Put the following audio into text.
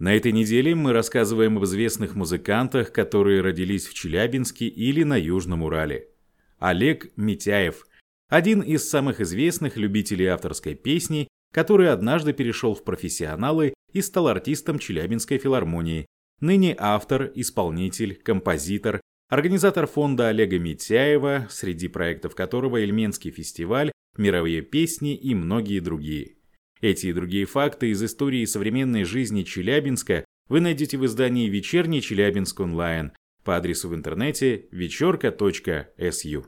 На этой неделе мы рассказываем об известных музыкантах, которые родились в Челябинске или на Южном Урале. Олег Митяев – один из самых известных любителей авторской песни, который однажды перешел в профессионалы и стал артистом Челябинской филармонии. Ныне автор, исполнитель, композитор, организатор фонда Олега Митяева, среди проектов которого Эльменский фестиваль, мировые песни и многие другие. Эти и другие факты из истории современной жизни Челябинска вы найдете в издании «Вечерний Челябинск онлайн» по адресу в интернете вечерка.су.